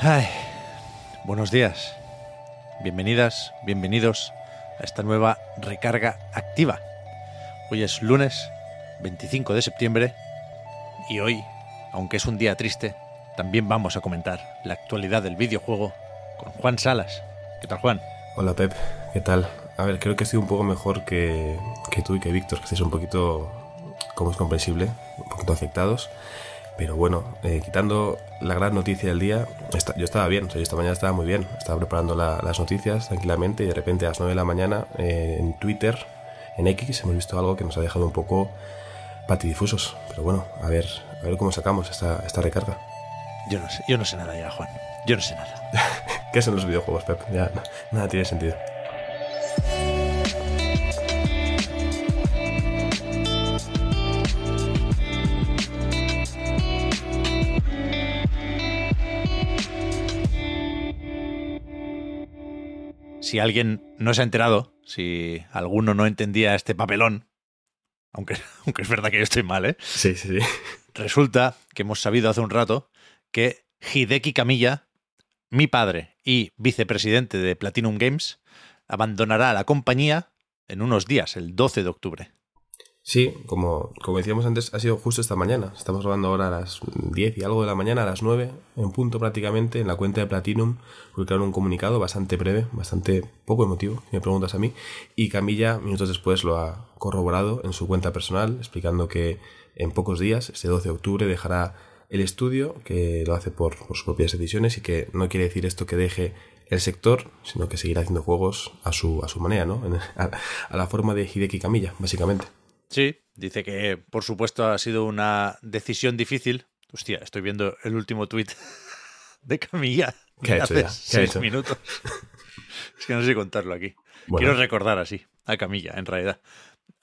Ay, buenos días. Bienvenidas, bienvenidos a esta nueva recarga activa. Hoy es lunes 25 de septiembre y hoy, aunque es un día triste, también vamos a comentar la actualidad del videojuego con Juan Salas. ¿Qué tal, Juan? Hola Pep, ¿qué tal? A ver, creo que estoy un poco mejor que, que tú y que Víctor, que estáis un poquito, como es comprensible, un poquito afectados. Pero bueno, eh, quitando la gran noticia del día, esta- yo estaba bien, o sea, yo esta mañana estaba muy bien. Estaba preparando la- las noticias tranquilamente y de repente a las 9 de la mañana eh, en Twitter, en X, hemos visto algo que nos ha dejado un poco patidifusos. Pero bueno, a ver, a ver cómo sacamos esta, esta recarga. Yo no sé, yo no sé nada ya, Juan. Yo no sé nada. ¿Qué son los videojuegos, Pep? Ya, nada tiene sentido. Si alguien no se ha enterado, si alguno no entendía este papelón, aunque, aunque es verdad que yo estoy mal, ¿eh? Sí, sí, sí. Resulta que hemos sabido hace un rato que Hideki Kamiya, mi padre y vicepresidente de Platinum Games, abandonará la compañía en unos días, el 12 de octubre. Sí, como, como decíamos antes, ha sido justo esta mañana. Estamos grabando ahora a las 10 y algo de la mañana, a las 9, en punto prácticamente, en la cuenta de Platinum, publicaron un comunicado bastante breve, bastante poco emotivo, si me preguntas a mí, y Camilla, minutos después, lo ha corroborado en su cuenta personal, explicando que en pocos días, este 12 de octubre, dejará el estudio, que lo hace por, sus propias decisiones y que no quiere decir esto que deje el sector, sino que seguirá haciendo juegos a su, a su manera, ¿no? A, a la forma de Hideki Camilla, básicamente. Sí, dice que por supuesto ha sido una decisión difícil. Hostia, estoy viendo el último tuit de Camilla. ¿Qué ha hecho hace ya? ¿Qué ha seis hecho? minutos. Es que no sé contarlo aquí. Bueno. Quiero recordar así a Camilla, en realidad.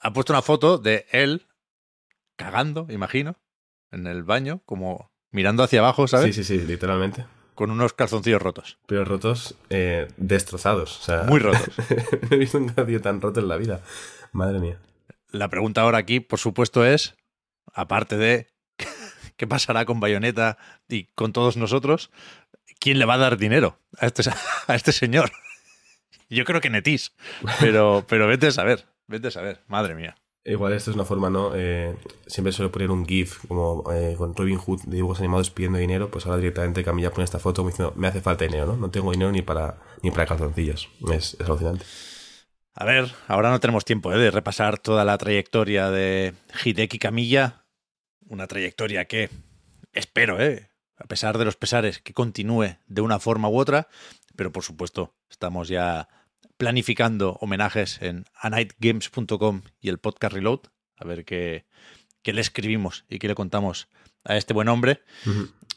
Ha puesto una foto de él cagando, imagino, en el baño, como mirando hacia abajo, ¿sabes? Sí, sí, sí, literalmente. Con unos calzoncillos rotos. Pero rotos, eh, destrozados. O sea, Muy rotos. no he visto un calzoncillo tan roto en la vida. Madre mía. La pregunta ahora aquí, por supuesto, es, aparte de qué pasará con Bayonetta y con todos nosotros, ¿quién le va a dar dinero a este, a este señor? Yo creo que Netis, pero, pero vete a saber, vete a saber, madre mía. Igual esto es una forma, ¿no? Eh, siempre suele poner un GIF como eh, con Robin Hood de dibujos animados pidiendo dinero, pues ahora directamente Camilla pone esta foto diciendo, me hace falta dinero, ¿no? No tengo dinero ni para, ni para calzoncillos. Es, es alucinante. A ver, ahora no tenemos tiempo ¿eh? de repasar toda la trayectoria de Hideki Kamiya, una trayectoria que espero, ¿eh? a pesar de los pesares, que continúe de una forma u otra, pero por supuesto estamos ya planificando homenajes en anightgames.com y el podcast Reload, a ver qué, qué le escribimos y qué le contamos a este buen hombre.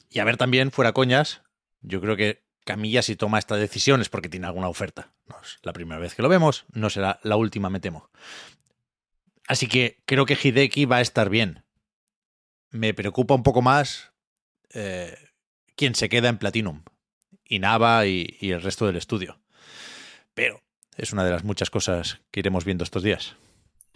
Y a ver también, fuera coñas, yo creo que Camilla si toma esta decisión es porque tiene alguna oferta. No es la primera vez que lo vemos, no será la última, me temo. Así que creo que Hideki va a estar bien. Me preocupa un poco más eh, quién se queda en Platinum. Inaba y, y el resto del estudio. Pero es una de las muchas cosas que iremos viendo estos días.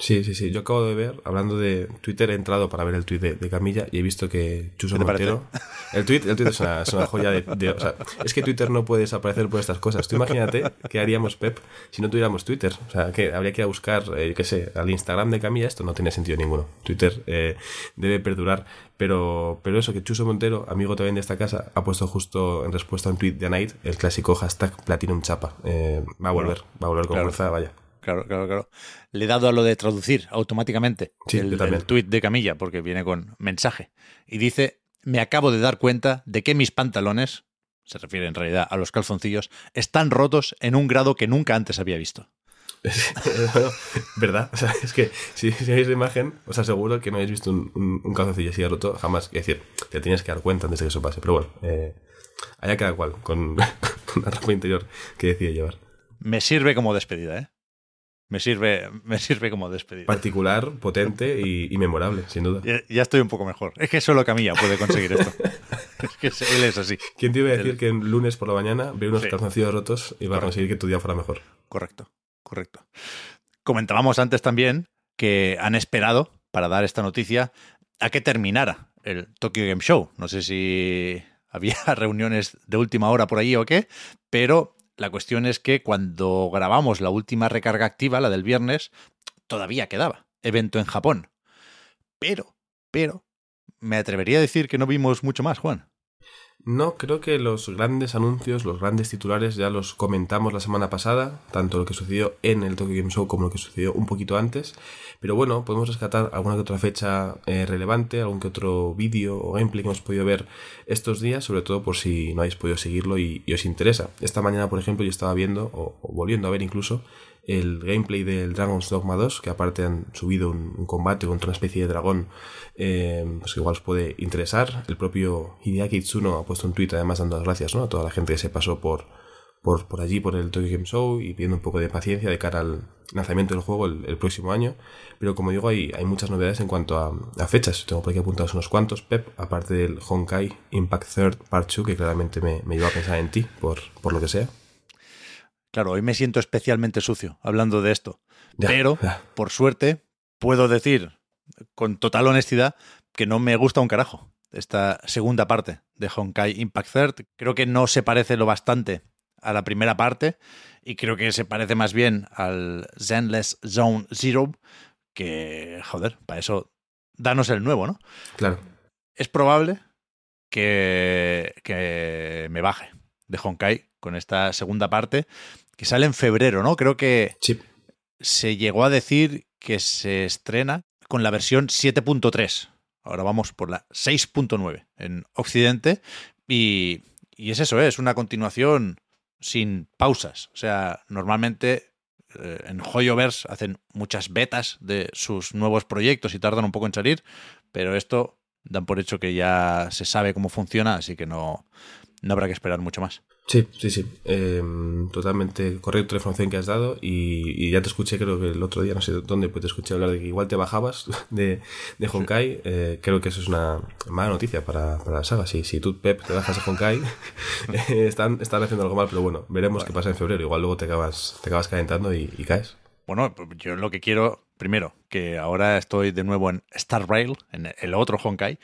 Sí, sí, sí. Yo acabo de ver, hablando de Twitter, he entrado para ver el tweet de, de Camilla y he visto que Chuso. Montero. El tweet, el tweet es, una, es una joya de, de- o sea, es que Twitter no puede desaparecer por estas cosas. Tú imagínate qué haríamos, Pep, si no tuviéramos Twitter. O sea, que habría que ir a buscar, eh, yo qué sé, al Instagram de Camilla. Esto no tiene sentido ninguno. Twitter eh, debe perdurar. Pero, pero eso, que Chuso Montero, amigo también de esta casa, ha puesto justo en respuesta a un tweet de Night el clásico hashtag Platinum Chapa. Eh, va a volver, va a volver con claro. fuerza, vaya. Claro, claro, claro. Le he dado a lo de traducir automáticamente Sí, el, el tuit de Camilla, porque viene con mensaje. Y dice, me acabo de dar cuenta de que mis pantalones, se refiere en realidad a los calzoncillos, están rotos en un grado que nunca antes había visto. bueno, ¿Verdad? O sea, es que si, si veis la imagen, os aseguro que no habéis visto un, un, un calzoncillo así roto jamás. Es decir, te tienes que dar cuenta antes de que eso pase. Pero bueno, eh, allá cada cual, con, con la ropa interior que decide llevar. Me sirve como despedida, ¿eh? Me sirve, me sirve como despedida. Particular, potente y, y memorable, sin duda. Ya, ya, estoy un poco mejor. Es que solo Camilla puede conseguir esto. es que él es así. ¿Quién te iba a decir que el lunes por la mañana ve unos sí. calzoncillos rotos y va Correcto. a conseguir que tu día fuera mejor? Correcto, correcto. Comentábamos antes también que han esperado para dar esta noticia a que terminara el Tokyo Game Show. No sé si había reuniones de última hora por allí o qué, pero la cuestión es que cuando grabamos la última recarga activa, la del viernes, todavía quedaba evento en Japón. Pero, pero, me atrevería a decir que no vimos mucho más, Juan. No, creo que los grandes anuncios, los grandes titulares ya los comentamos la semana pasada, tanto lo que sucedió en el Tokyo Game Show como lo que sucedió un poquito antes. Pero bueno, podemos rescatar alguna que otra fecha eh, relevante, algún que otro vídeo o gameplay que hemos podido ver estos días, sobre todo por si no habéis podido seguirlo y, os interesa. Esta mañana, por ejemplo, yo estaba viendo, o volviendo a ver incluso, el gameplay del Dragon's Dogma 2, que aparte han subido un, un combate contra una especie de dragón, eh, pues igual os puede interesar. El propio Hideaki Itsuno ha puesto un tweet además dando las gracias ¿no? a toda la gente que se pasó por, por, por allí, por el Tokyo Game Show y pidiendo un poco de paciencia de cara al lanzamiento del juego el, próximo año. Pero como digo, hay, hay muchas novedades en cuanto a, a, fechas. Tengo por aquí apuntados unos cuantos, Pep, aparte del Honkai Impact Third Part 2, que claramente me, me lleva a pensar en ti, por, por lo que sea. Claro, hoy me siento especialmente sucio hablando de esto. Ya, pero, ya. por suerte, puedo decir con total honestidad que no me gusta un carajo esta segunda parte de Honkai Impact Third. Creo que no se parece lo bastante a la primera parte y creo que se parece más bien al Zenless Zone Zero que, joder, para eso danos el nuevo, ¿no? Claro. Es probable que, que me baje de Honkai con esta segunda parte que sale en febrero, ¿no? Creo que sí. se llegó a decir que se estrena con la versión 7.3. Ahora vamos por la 6.9 en Occidente. Y, y, es eso, ¿eh? es una continuación sin pausas. O sea, normalmente eh, en Hoyoverse hacen muchas betas de sus nuevos proyectos y tardan un poco en salir, pero esto dan por hecho que ya se sabe cómo funciona, así que no, no habrá que esperar mucho más. Sí, sí, sí. Eh, totalmente correcto la información que has dado y, y, ya te escuché, creo que el otro día, no sé dónde, pues te escuché hablar de que igual te bajabas de, de Honkai. Eh, creo que eso es una mala noticia para, para la saga. Si, si tú, Pep, te bajas a Honkai, eh, están, están haciendo algo mal, pero bueno, veremos bueno. qué pasa en febrero. Igual luego te acabas, te acabas calentando y, y caes. Bueno, yo lo que quiero, primero, que ahora estoy de nuevo en Star Rail, en el otro Honkai,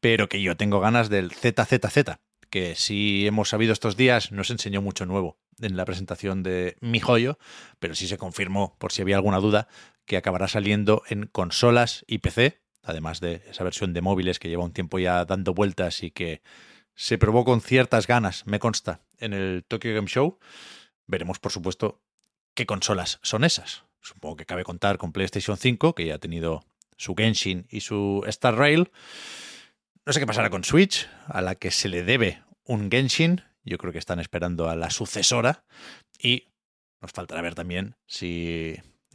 pero que yo tengo ganas del ZZZ que sí hemos sabido estos días, nos enseñó mucho nuevo en la presentación de Mi Joyo, pero sí se confirmó, por si había alguna duda, que acabará saliendo en consolas y PC, además de esa versión de móviles que lleva un tiempo ya dando vueltas y que se probó con ciertas ganas, me consta, en el Tokyo Game Show. Veremos, por supuesto, qué consolas son esas. Supongo que cabe contar con PlayStation 5, que ya ha tenido su Genshin y su Star Rail. No sé qué pasará con Switch, a la que se le debe un Genshin. Yo creo que están esperando a la sucesora. Y nos faltará ver también si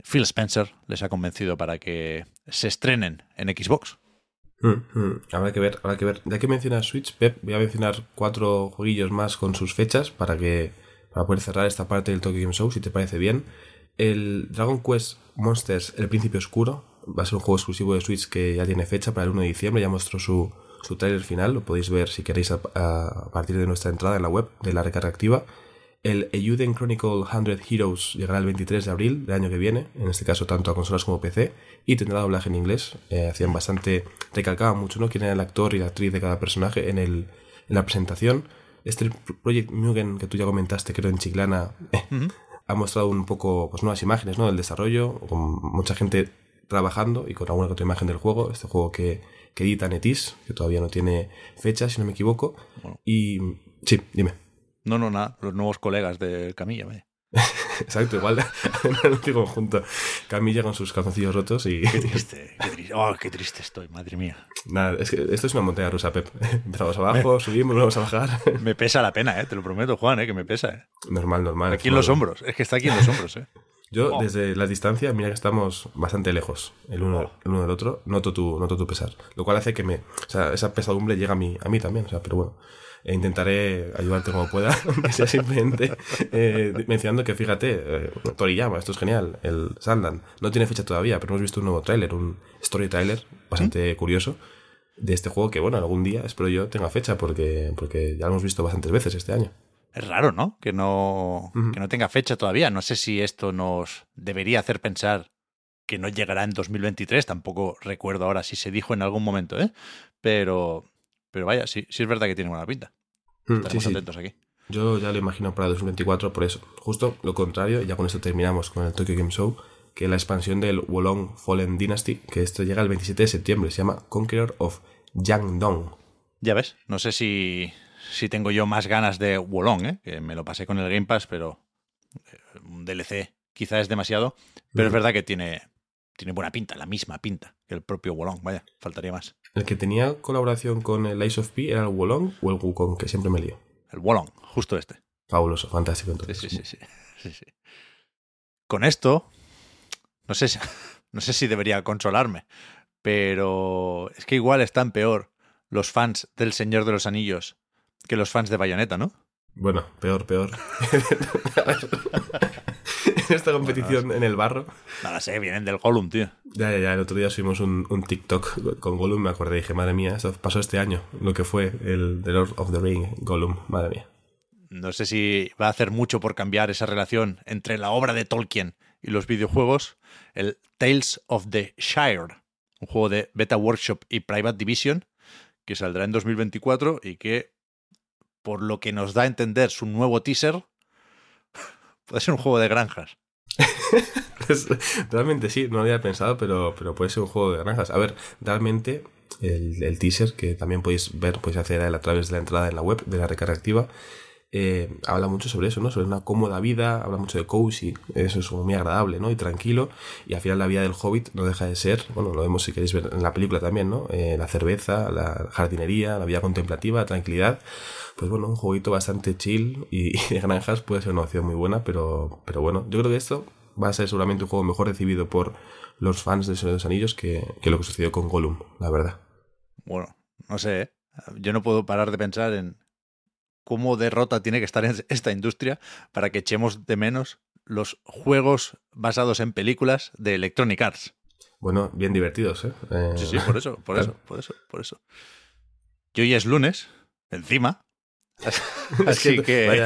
Phil Spencer les ha convencido para que se estrenen en Xbox. Mm. Habrá que ver, habrá que ver. Ya que mencionas Switch, Pep, voy a mencionar cuatro jueguillos más con sus fechas para que para poder cerrar esta parte del Tokyo Game Show, si te parece bien. El Dragon Quest Monsters, El Príncipe Oscuro, va a ser un juego exclusivo de Switch que ya tiene fecha para el 1 de diciembre, ya mostró su, su trailer final, lo podéis ver si queréis a, a, partir de nuestra entrada en la web de la recarga activa. El Euden Chronicle 100 Heroes llegará el 23 de abril del año que viene, en este caso tanto a consolas como PC, y tendrá doblaje en inglés. Eh, hacían bastante, recalcaban mucho, ¿no? Quién era el actor y la actriz de cada personaje en, el, en la presentación. Este Project Mugen que tú ya comentaste, creo en Chiclana, uh -huh. ha mostrado un poco pues, nuevas imágenes ¿no? del desarrollo, con mucha gente trabajando y con alguna otra imagen del juego. Este juego que que edita Netis, que todavía no tiene fecha, si no me equivoco. Bueno. Y sí, dime. No, no, nada, los nuevos colegas de Camilla, vaya. Exacto, igual un anuncio conjunto. Camilla con sus calzoncillos rotos y. Qué triste, qué triste. Oh, qué triste estoy, madre mía. Nada, es que esto es una montaña rusa, Pep. Empezamos abajo, me... subimos, vamos a bajar. Me pesa la pena, ¿eh? Te lo prometo, Juan, ¿eh? Que me pesa, ¿eh? Normal, normal. Aquí en los hombros, es que está aquí en los hombros, ¿eh? Yo, Oh. desde la distancia, mira que estamos bastante lejos el uno, Oh. el uno del otro. Noto tu, noto tu pesar. Lo cual hace que me. O sea, esa pesadumbre llega a mí, a mí también. O sea, pero bueno. e intentaré ayudarte como pueda, aunque sea simplemente eh, mencionando que fíjate, eh, Toriyama, esto es genial, el Sandan, no tiene fecha todavía, pero hemos visto un nuevo tráiler, un story trailer bastante curioso de este juego que, bueno, algún día espero yo tenga fecha porque, porque ya lo hemos visto bastantes veces este año. Es raro, ¿no? Que no, que no tenga fecha todavía. No sé si esto nos debería hacer pensar que no llegará en 2023. Tampoco recuerdo ahora si se dijo en algún momento, ¿eh? Pero, pero vaya, sí, sí es verdad que tiene buena pinta. Mm, Estaremos sí, sí. atentos aquí. Yo ya lo imagino para 2024 por eso. Justo lo contrario, ya con esto terminamos con el Tokyo Game Show, que la expansión del Wolong Fallen Dynasty, que esto llega el 27 de septiembre, se llama Conqueror of Yangdong. Ya ves, no sé si, si tengo yo más ganas de Wolong, ¿eh? que me lo pasé con el Game Pass, pero eh, un DLC quizá es demasiado. Pero es verdad que tiene, tiene buena pinta, la misma pinta que el propio Wolong. Vaya, faltaría más. El que tenía colaboración con el Ice of P era el Wolong o el Wukong, que siempre me lío. El Wolong, justo este. Fabuloso, fantástico. Sí, Entonces. sí, sí, sí, sí, sí. Con esto, no sé, si- no sé si debería consolarme, pero es que igual están peor los fans del Señor de los Anillos que los fans de Bayonetta, ¿no? Bueno, peor, peor. en esta competición en el barro. No la sé, vienen del Gollum, tío. Ya, ya, ya, el otro día subimos un, un TikTok con Gollum, me acordé y dije, madre mía, esto pasó este año, lo que fue el The Lord of the Ring, Gollum, madre mía. No sé si va a hacer mucho por cambiar esa relación entre la obra de Tolkien y los videojuegos. El Tales of the Shire, un juego de Beta Workshop y Private Division, que saldrá en 2024 y que, por lo que nos da a entender su nuevo teaser, puede ser un juego de granjas. Realmente sí, no lo había pensado, pero, pero puede ser un juego de granjas. A ver, realmente el, el teaser, que también podéis ver, podéis hacer a través de la entrada en la web de la recarga activa, eh, habla mucho sobre eso, ¿no? Sobre una cómoda vida, habla mucho de cozy, eso es muy agradable, ¿no? Y tranquilo, y al final la vida del hobbit no deja de ser, bueno, lo vemos si queréis ver en la película también, ¿no? Eh, la cerveza, la jardinería, la vida contemplativa, la tranquilidad, pues bueno, un jueguito bastante chill y, de granjas puede ser una opción muy buena, pero, pero bueno, yo creo que esto va a ser seguramente un juego mejor recibido por los fans de Señor los Anillos que, que lo que sucedió con Gollum, la verdad. Bueno, no sé, ¿eh? yo no puedo parar de pensar en cómo derrota tiene que estar en esta industria para que echemos de menos los juegos basados en películas de Electronic Arts. Bueno, bien divertidos, ¿eh? Eh, Sí, sí, por eso, por Claro. eso, por eso, por eso. Y hoy es lunes, encima. Así que,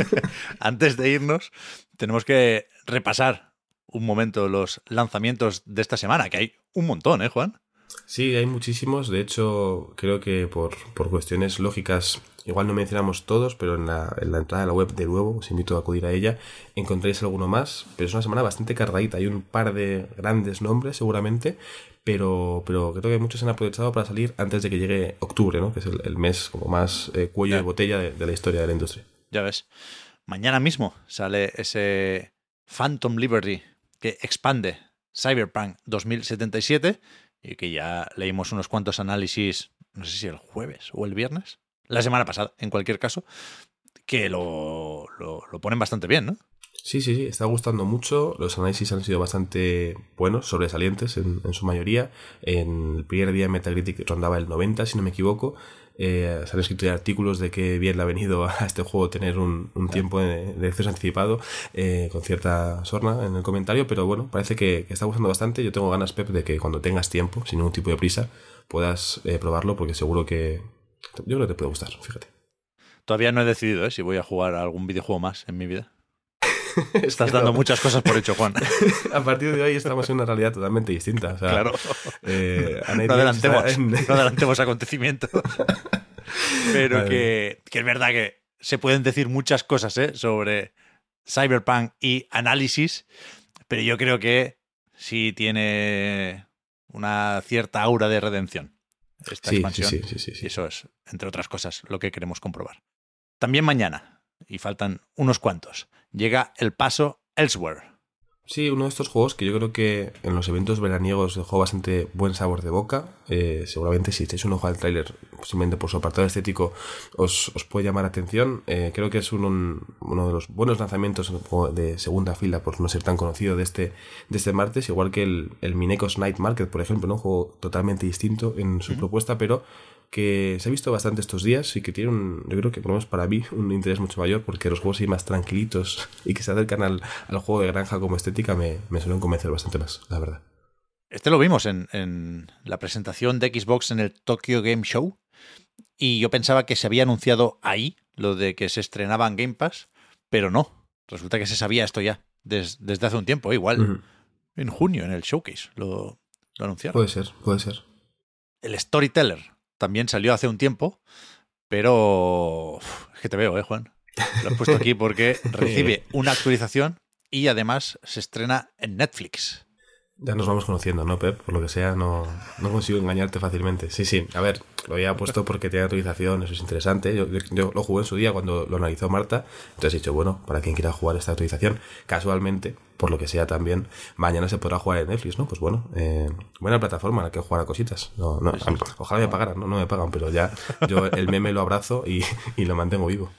antes de irnos, tenemos que repasar un momento los lanzamientos de esta semana, que hay un montón, ¿eh, Juan? Sí, hay muchísimos. De hecho, creo que por, por cuestiones lógicas, igual no mencionamos todos, pero en la, en la entrada de la web de nuevo, os invito a acudir a ella, encontréis alguno más. Pero es una semana bastante cargadita. Hay un par de grandes nombres, seguramente, pero, pero creo que muchos se han aprovechado para salir antes de que llegue octubre, ¿no? que es el, el mes como más eh, cuello Ya. de botella de, de la historia de la industria. Ya ves. Mañana mismo sale ese Phantom Liberty que expande Cyberpunk 2077 y que ya leímos unos cuantos análisis, no sé si el jueves o el viernes, la semana pasada, en cualquier caso, que lo, lo, lo ponen bastante bien, ¿no? Sí, sí, sí, está gustando mucho. Los análisis han sido bastante buenos, sobresalientes en, en su mayoría. En el primer día Metacritic rondaba el 90, si no me equivoco. Eh, se han escrito ya artículos de que bien le ha venido a este juego tener un, un tiempo de, de acceso anticipado eh, con cierta sorna en el comentario, pero bueno, parece que, que está gustando bastante. Yo tengo ganas, Pep, de que cuando tengas tiempo, sin ningún tipo de prisa, puedas eh, probarlo porque seguro que yo creo que te puede gustar, fíjate. Todavía no he decidido ¿eh? si voy a jugar a algún videojuego más en mi vida. Estás dando muchas cosas por hecho, Juan. A partir de hoy estamos en una realidad totalmente distinta. o sea, claro. eh, no adelantemos, en- no adelantemos acontecimientos. Pero que, que es verdad que se pueden decir muchas cosas ¿eh? sobre Cyberpunk y análisis, pero yo creo que sí tiene una cierta aura de redención esta Sí, expansión. sí, sí. Y eso es, entre otras cosas, lo que queremos comprobar. También mañana, y faltan unos cuantos, llega el paso Elsewhere. Sí, uno de estos juegos que yo creo que en los eventos veraniegos dejó bastante buen sabor de boca. Eh, seguramente si estáis un ojo al tráiler, posiblemente por su apartado estético, os, os puede llamar atención. Eh, creo que es un, uno de los buenos lanzamientos de segunda fila, por no ser tan conocido, de este, de este martes, igual que el, el Minecos Night Market, por ejemplo, ¿no? un juego totalmente distinto en su propuesta, pero que se ha visto bastante estos días y que tiene un, yo creo que por lo menos para mí, un interés mucho mayor porque los juegos así más tranquilitos y que se acercan al, al juego de granja como estética me, me, suelen convencer bastante más, la verdad. Este lo vimos en, en la presentación de Xbox en el Tokyo Game Show y yo pensaba que se había anunciado ahí lo de que se estrenaba en Game Pass, pero no. Resulta que se sabía esto ya des, desde hace un tiempo, igual. Uh -huh. En junio, en el showcase, lo, lo anunciaron. Puede ser, puede ser. El Storyteller, también salió hace un tiempo, pero Uf, es que te veo, ¿eh, Juan? Lo he puesto aquí porque recibe una actualización y además se estrena en Netflix. Ya nos vamos conociendo, ¿no, Pep? Por lo que sea, no, no consigo engañarte fácilmente. Sí, sí. A ver, lo había puesto porque tiene actualización, eso es interesante. Yo, yo, yo, lo jugué en su día cuando lo analizó Marta. Entonces he dicho, bueno, para quien quiera jugar esta actualización, casualmente, por lo que sea también, mañana se podrá jugar en Netflix, ¿no? Pues bueno, eh, buena plataforma en la que jugar a cositas. No, no, a mí, ojalá me pagaran, ¿no? No me pagan, pero ya yo el meme lo abrazo y, y lo mantengo vivo.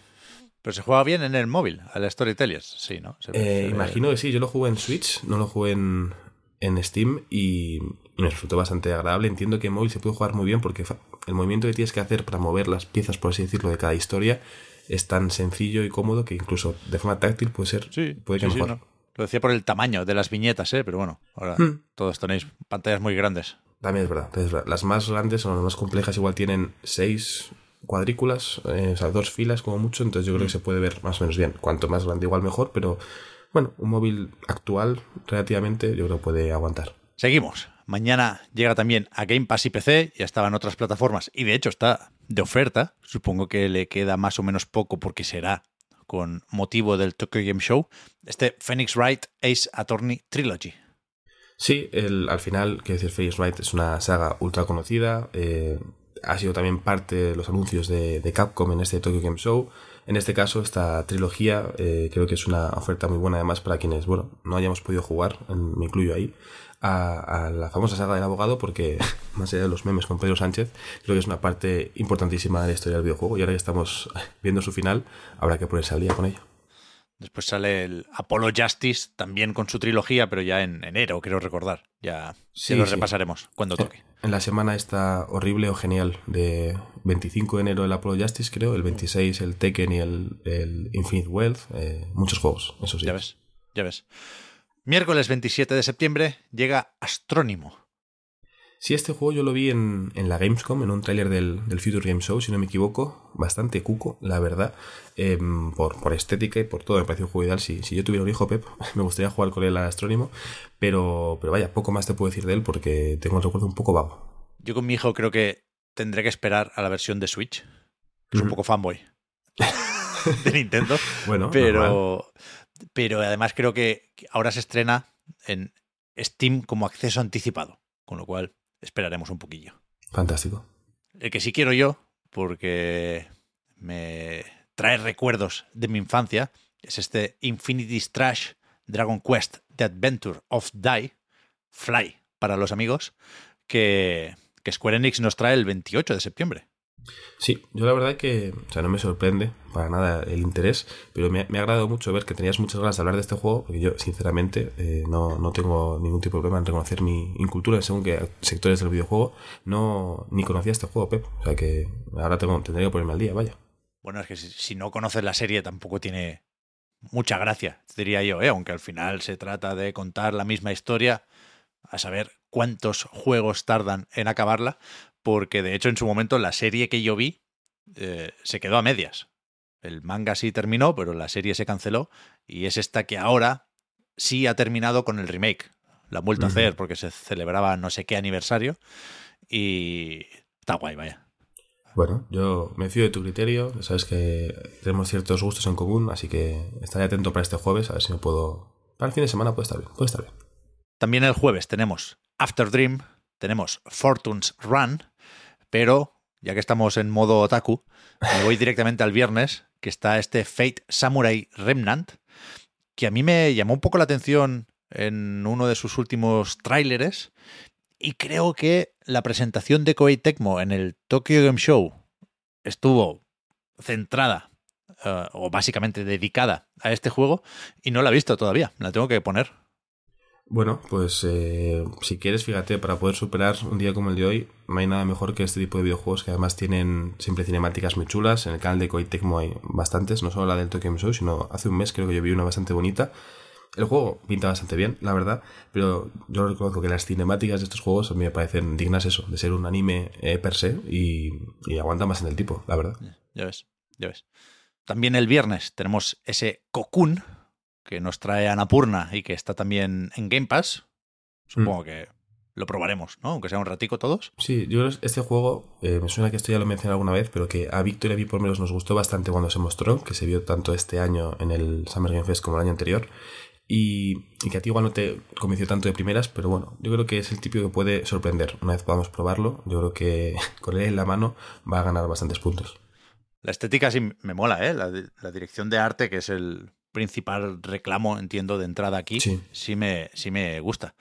Pero se juega bien en el móvil, al Storytellers, sí, ¿no? Se, eh, se imagino que sí, yo lo jugué en Switch, no lo jugué en, en Steam y me resultó bastante agradable. Entiendo que en móvil se puede jugar muy bien porque el movimiento que tienes que hacer para mover las piezas, por así decirlo, de cada historia es tan sencillo y cómodo que incluso de forma táctil puede ser. Sí, puede que sí, mejor. Sí, no. Lo decía por el tamaño de las viñetas, ¿eh? pero bueno, ahora hmm. todos tenéis pantallas muy grandes. También es verdad, es verdad. Las más grandes o las más complejas igual tienen seis cuadrículas, eh, o sea, dos filas como mucho, entonces yo creo que se puede ver más o menos bien. Cuanto más grande igual mejor, pero bueno, un móvil actual relativamente yo creo que puede aguantar. Seguimos. Mañana llega también a Game Pass y PC, ya estaba en otras plataformas y de hecho está de oferta. Supongo que le queda más o menos poco porque será con motivo del Tokyo Game Show. Este Phoenix Wright Ace Attorney Trilogy. Sí, el, al final, que decir, Phoenix Wright es una saga ultra conocida. Eh, ha sido también parte de los anuncios de, de, Capcom en este Tokyo Game Show. En este caso, esta trilogía eh, creo que es una oferta muy buena además para quienes, bueno, no hayamos podido jugar, me incluyo ahí, a, a, la famosa saga del abogado porque, más allá de los memes con Pedro Sánchez, creo que es una parte importantísima de la historia del videojuego y ahora que estamos viendo su final, habrá que ponerse al día con ello. Después sale el Apollo Justice, también con su trilogía, pero ya en enero, creo recordar. Ya, sí, lo sí. repasaremos cuando toque. En la semana está horrible o genial de 25 de enero el Apollo Justice, creo, el 26 el Tekken y el, el Infinite Wealth, eh, muchos juegos, eso sí. Ya ves, ya ves. Miércoles 27 de septiembre llega Astrónimo. Sí, este juego yo lo vi en, en la Gamescom, en un tráiler del, del, Future Game Show, si no me equivoco. Bastante cuco, la verdad. Eh, por, por, estética y por todo, me pareció un juego ideal. Si, si yo tuviera un hijo, Pep, me gustaría jugar con él al Astrónimo. Pero, pero vaya, poco más te puedo decir de él porque tengo el recuerdo un poco vago. Yo con mi hijo creo que tendré que esperar a la versión de Switch. Que es un poco fanboy de Nintendo. bueno, pero, normal. pero además creo que ahora se estrena en Steam como acceso anticipado. Con lo cual esperaremos un poquillo. Fantástico. El que sí quiero yo, porque me trae recuerdos de mi infancia, es este Infinity Trash Dragon Quest The Adventure of Die, Fly para los amigos, que, que Square Enix nos trae el 28 de septiembre. Sí, yo la verdad que, o sea, no me sorprende para nada el interés, pero me, me, ha agradado mucho ver que tenías muchas ganas de hablar de este juego, porque yo, sinceramente, eh, no, no, tengo ningún tipo de problema en reconocer mi incultura según que sectores del videojuego. No, ni conocía este juego, Pep. O sea que ahora tengo, tendría que ponerme al día, vaya. Bueno, es que si, si no conoces la serie tampoco tiene mucha gracia, diría yo, ¿eh? aunque al final se trata de contar la misma historia, a saber cuántos juegos tardan en acabarla, porque de hecho en su momento la serie que yo vi eh, se quedó a medias. El manga sí terminó, pero la serie se canceló y es esta que ahora sí ha terminado con el remake. La han vuelto uh -huh. a hacer porque se celebraba no sé qué aniversario y está guay, vaya. Bueno, yo me fío de tu criterio, sabes que tenemos ciertos gustos en común, así que estaré atento para este jueves, a ver si me puedo... Para el fin de semana puede estar bien, puede estar bien. También el jueves tenemos After Dream, tenemos Fortune's Run, pero ya que estamos en modo otaku, me voy directamente al viernes, que está este Fate Samurai Remnant, que a mí me llamó un poco la atención en uno de sus últimos tráileres y creo que la presentación de Koei Tecmo en el Tokyo Game Show estuvo centrada eh, o básicamente dedicada a este juego y no la he visto todavía, la tengo que poner. Bueno, pues eh, si quieres, fíjate, para poder superar un día como el de hoy, no hay nada mejor que este tipo de videojuegos que además tienen siempre cinemáticas muy chulas. En el canal de Koei hay bastantes, no solo la del Tokyo Show, sino hace un mes creo que yo vi una bastante bonita. El juego pinta bastante bien, la verdad, pero yo reconozco que las cinemáticas de estos juegos a mí me parecen dignas eso, de ser un anime eh, per se y, y aguanta más en el tipo, la verdad. Ya ves, ya ves. También el viernes tenemos ese Cocoon que nos trae Anapurna y que está también en Game Pass. Supongo que lo probaremos, ¿no? Aunque sea un ratico todos. Sí, yo creo que este juego, eh, me suena que esto ya lo mencioné alguna vez, pero que a Víctor y a mí por menos nos gustó bastante cuando se mostró, que se vio tanto este año en el Summer Game Fest como el año anterior. Y, y que a ti igual no te convenció tanto de primeras, pero bueno, yo creo que es el típico que puede sorprender. Una vez podamos probarlo, yo creo que con él en la mano va a ganar bastantes puntos. La estética sí me mola, ¿eh? La, la dirección de arte, que es el principal reclamo, entiendo, de entrada aquí, Sí. sí me, sí me gusta.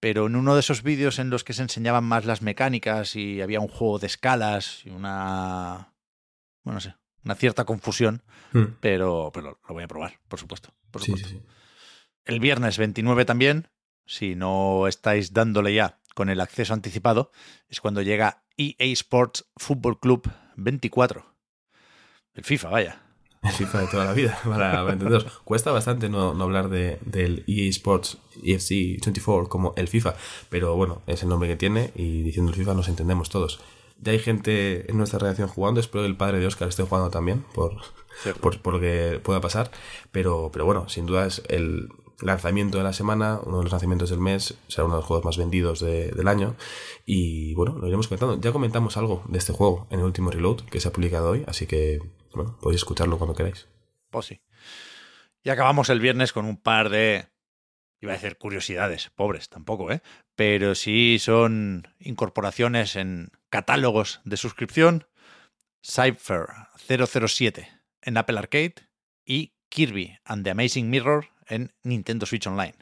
Pero en uno de esos vídeos en los que se enseñaban más las mecánicas y había un juego de escalas y una. Bueno, no sé, una cierta confusión, Hmm. pero, pero lo voy a probar, por supuesto. Por Sí, supuesto. sí, sí. El viernes 29 también, si no estáis dándole ya con el acceso anticipado, es cuando llega EA Sports Football Club 24. El FIFA, vaya. El FIFA de toda la vida, para, para entenderos. Cuesta bastante no, no hablar de, del EA Sports EFC 24 como el FIFA, pero bueno, es el nombre que tiene y diciendo el FIFA nos entendemos todos. Ya hay gente en nuestra redacción jugando, espero que el padre de Oscar esté jugando también, por, por, por lo que pueda pasar, pero, pero bueno, sin duda es el lanzamiento de la semana, uno de los lanzamientos del mes, será uno de los juegos más vendidos de- del año y bueno, lo iremos comentando. Ya comentamos algo de este juego en el último reload que se ha publicado hoy, así que bueno, podéis escucharlo cuando queráis. Pues sí. Y acabamos el viernes con un par de. Iba a decir curiosidades, pobres tampoco, ¿eh? Pero sí son incorporaciones en catálogos de suscripción. Cypher 007 en Apple Arcade y Kirby and the Amazing Mirror en Nintendo Switch Online.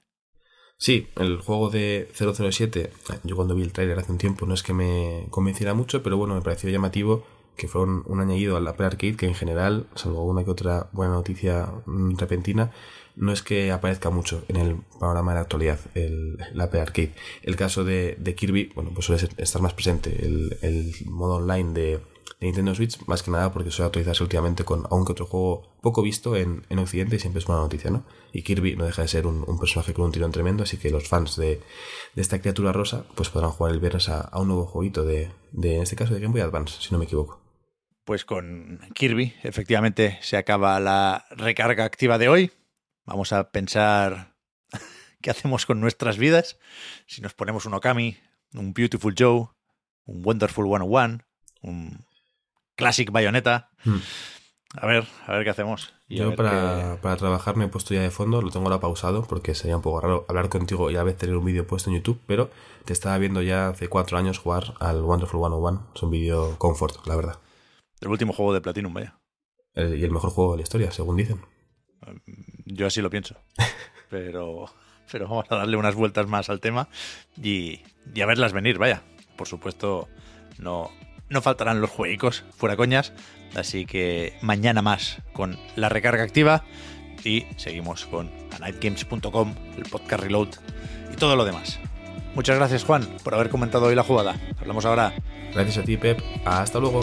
Sí, el juego de 007, yo cuando vi el tráiler hace un tiempo no es que me convenciera mucho, pero bueno, me pareció llamativo que fue un, un añadido al Apple Arcade que en general, salvo una que otra buena noticia mm, repentina, no es que aparezca mucho en el panorama de la actualidad el, el Apple Arcade. El caso de, Kirby, bueno, pues suele estar más presente el, modo online de, Nintendo Switch, más que nada porque suele actualizarse últimamente con aún que otro juego poco visto en, en Occidente y siempre es buena noticia, ¿no? Y Kirby no deja de ser un, personaje con un tirón tremendo, así que los fans de, esta criatura rosa pues podrán jugar el viernes a, a un nuevo jueguito de, en este caso, de Game Boy Advance, si no me equivoco. Pues con Kirby, efectivamente, se acaba la recarga activa de hoy. Vamos a pensar qué hacemos con nuestras vidas. Si nos ponemos un Okami, un Beautiful Joe, un Wonderful 101, un Classic Bayonetta. A ver, a ver qué hacemos. Y Yo para, qué- para trabajar me he puesto ya de fondo, lo tengo ahora pausado porque sería un poco raro hablar contigo y a vez tener un vídeo puesto en YouTube, pero te estaba viendo ya hace cuatro años jugar al Wonderful 101. Es un vídeo confort, la verdad. El último juego de Platinum, vaya. Eh, y el mejor juego de la historia, según dicen. Yo así lo pienso. Pero, pero vamos a darle unas vueltas más al tema y, y a verlas venir, vaya. Por supuesto, no, no faltarán los jueguicos, fuera coñas. Así que mañana más con la recarga activa y seguimos con anightgames.com, el podcast reload y todo lo demás. Muchas gracias, Juan, por haber comentado hoy la jugada. Hablamos ahora. Gracias a ti, Pep. Hasta luego.